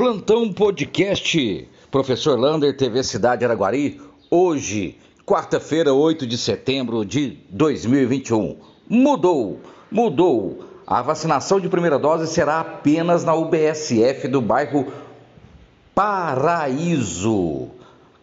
Plantão Podcast, Professor Lander, TV Cidade Araguari, hoje, quarta-feira, 8 de setembro de 2021. Mudou, mudou. A vacinação de primeira dose será apenas na UBSF do bairro Paraíso.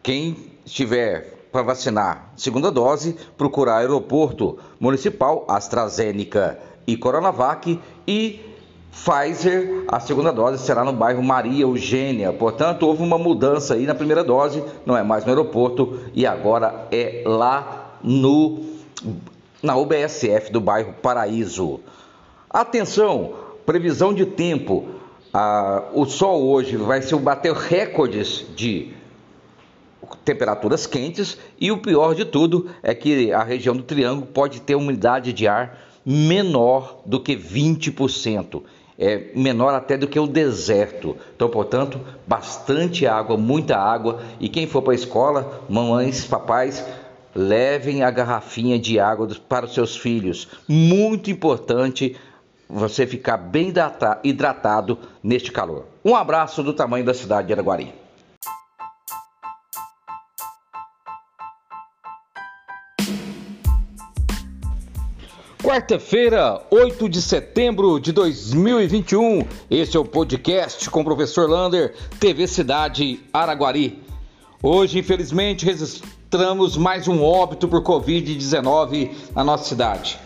Quem estiver para vacinar segunda dose, procurar aeroporto municipal, AstraZeneca e Coronavac e Pfizer, a segunda dose será no bairro Maria Eugênia. Portanto, houve uma mudança aí na primeira dose, não é mais no aeroporto e agora é lá no na UBSF do bairro Paraíso. Atenção, previsão de tempo. Ah, o sol hoje vai ser bater recordes de temperaturas quentes e o pior de tudo é que a região do Triângulo pode ter umidade de ar menor do que 20% é menor até do que o deserto. Então, portanto, bastante água, muita água. E quem for para a escola, mamães, papais, levem a garrafinha de água para os seus filhos. Muito importante você ficar bem hidratado neste calor. Um abraço do tamanho da cidade de Araguari. Quarta-feira, 8 de setembro de 2021. Este é o podcast com o professor Lander, TV Cidade Araguari. Hoje, infelizmente, registramos mais um óbito por Covid-19 na nossa cidade.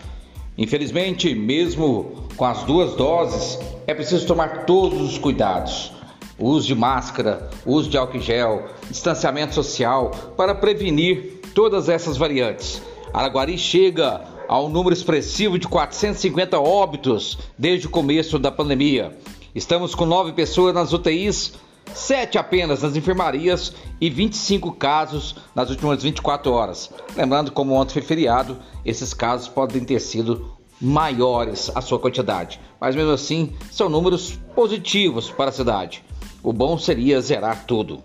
Infelizmente, mesmo com as duas doses, é preciso tomar todos os cuidados. uso de máscara, uso de álcool gel, distanciamento social para prevenir todas essas variantes. Araguari chega ao número expressivo de 450 óbitos desde o começo da pandemia. Estamos com nove pessoas nas UTIs, sete apenas nas enfermarias e 25 casos nas últimas 24 horas. Lembrando, como ontem foi feriado, esses casos podem ter sido maiores a sua quantidade, mas mesmo assim são números positivos para a cidade. O bom seria zerar tudo.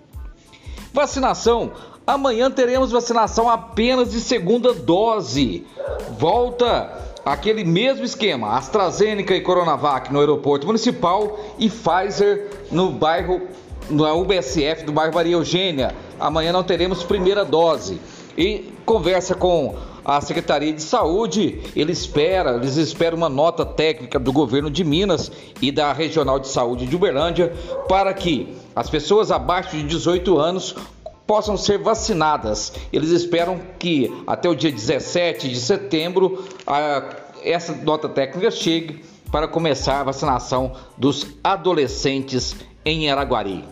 Vacinação Amanhã teremos vacinação apenas de segunda dose. Volta aquele mesmo esquema: AstraZeneca e Coronavac no aeroporto municipal e Pfizer no bairro, na UBSF do bairro Maria Eugênia. Amanhã não teremos primeira dose. E conversa com a Secretaria de Saúde, ele espera, eles esperam uma nota técnica do governo de Minas e da Regional de Saúde de Uberlândia para que as pessoas abaixo de 18 anos possam ser vacinadas. Eles esperam que até o dia 17 de setembro a, essa nota técnica chegue para começar a vacinação dos adolescentes em Araguari.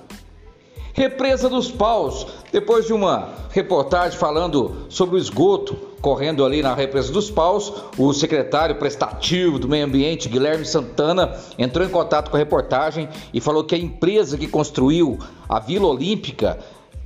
Represa dos Paus, depois de uma reportagem falando sobre o esgoto correndo ali na Represa dos Paus, o secretário prestativo do Meio Ambiente, Guilherme Santana, entrou em contato com a reportagem e falou que a empresa que construiu a Vila Olímpica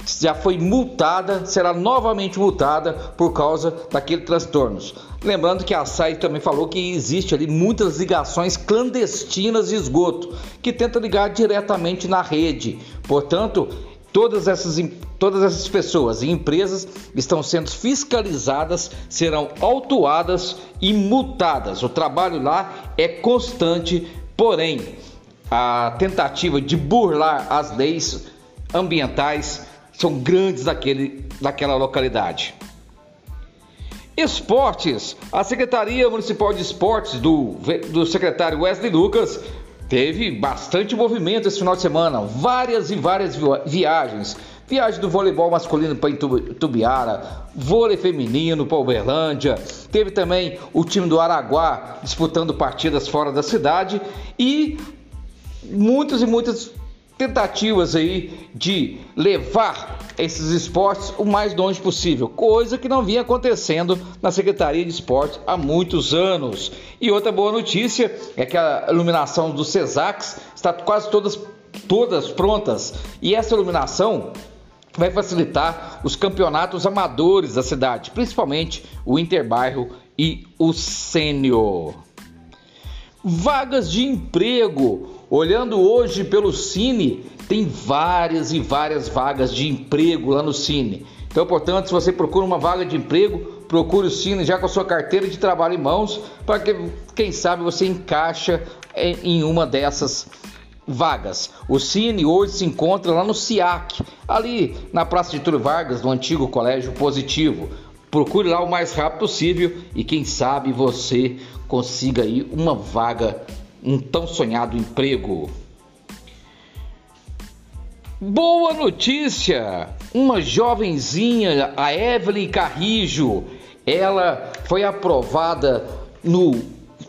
já foi multada, será novamente multada por causa daqueles transtornos. Lembrando que a SAI também falou que existe ali muitas ligações clandestinas de esgoto, que tenta ligar diretamente na rede. Portanto, todas essas, todas essas pessoas e empresas estão sendo fiscalizadas, serão autuadas e multadas. O trabalho lá é constante, porém, a tentativa de burlar as leis ambientais são grandes daquele, daquela localidade. Esportes. A Secretaria Municipal de Esportes do, do secretário Wesley Lucas teve bastante movimento esse final de semana. Várias e várias viagens. Viagem do voleibol masculino para Tubiara, vôlei feminino para Uberlândia. Teve também o time do Araguá disputando partidas fora da cidade e muitas e muitas tentativas aí de levar esses esportes o mais longe possível, coisa que não vinha acontecendo na Secretaria de Esportes há muitos anos. E outra boa notícia é que a iluminação dos CESACs está quase todas todas prontas e essa iluminação vai facilitar os campeonatos amadores da cidade, principalmente o Interbairro e o Sênior. Vagas de emprego. Olhando hoje pelo Cine, tem várias e várias vagas de emprego lá no Cine. Então, portanto, se você procura uma vaga de emprego, procure o Cine já com a sua carteira de trabalho em mãos, para que, quem sabe, você encaixa em uma dessas vagas. O Cine hoje se encontra lá no SIAC, ali na Praça de Túlio Vargas, no antigo Colégio Positivo. Procure lá o mais rápido possível e quem sabe você consiga aí uma vaga, um tão sonhado emprego. Boa notícia! Uma jovenzinha, a Evelyn Carrijo, ela foi aprovada no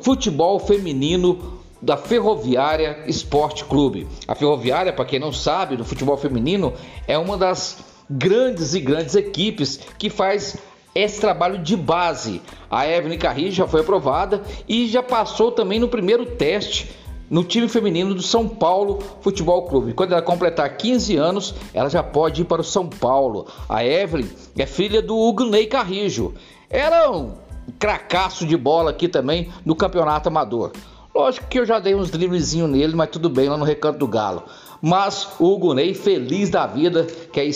futebol feminino da Ferroviária Esporte Clube. A Ferroviária, para quem não sabe, no futebol feminino é uma das grandes e grandes equipes que faz esse trabalho de base. A Evelyn Carrillo já foi aprovada e já passou também no primeiro teste no time feminino do São Paulo Futebol Clube. Quando ela completar 15 anos, ela já pode ir para o São Paulo. A Evelyn é filha do Hugo Ney Carrijo. Era um cracaço de bola aqui também no campeonato amador. Lógico que eu já dei uns driblezinhos nele, mas tudo bem lá no Recanto do Galo. Mas o Ney, feliz da vida, quer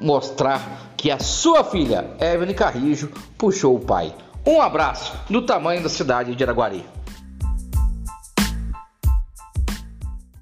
mostrar que a sua filha, Evelyn Carrijo, puxou o pai. Um abraço do tamanho da cidade de Araguari.